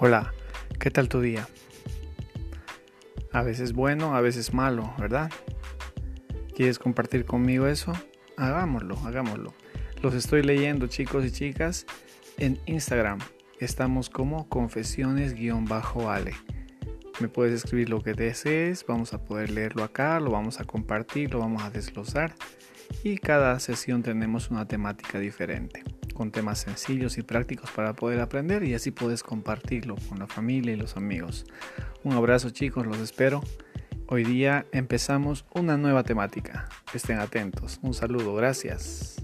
Hola, ¿qué tal tu día? A veces bueno, a veces malo, ¿verdad? ¿Quieres compartir conmigo eso? Hagámoslo, hagámoslo. Los estoy leyendo chicos y chicas en Instagram. Estamos como confesiones-ale. Me puedes escribir lo que desees, vamos a poder leerlo acá, lo vamos a compartir, lo vamos a desglosar y cada sesión tenemos una temática diferente con temas sencillos y prácticos para poder aprender y así puedes compartirlo con la familia y los amigos. Un abrazo chicos, los espero. Hoy día empezamos una nueva temática. Estén atentos. Un saludo, gracias.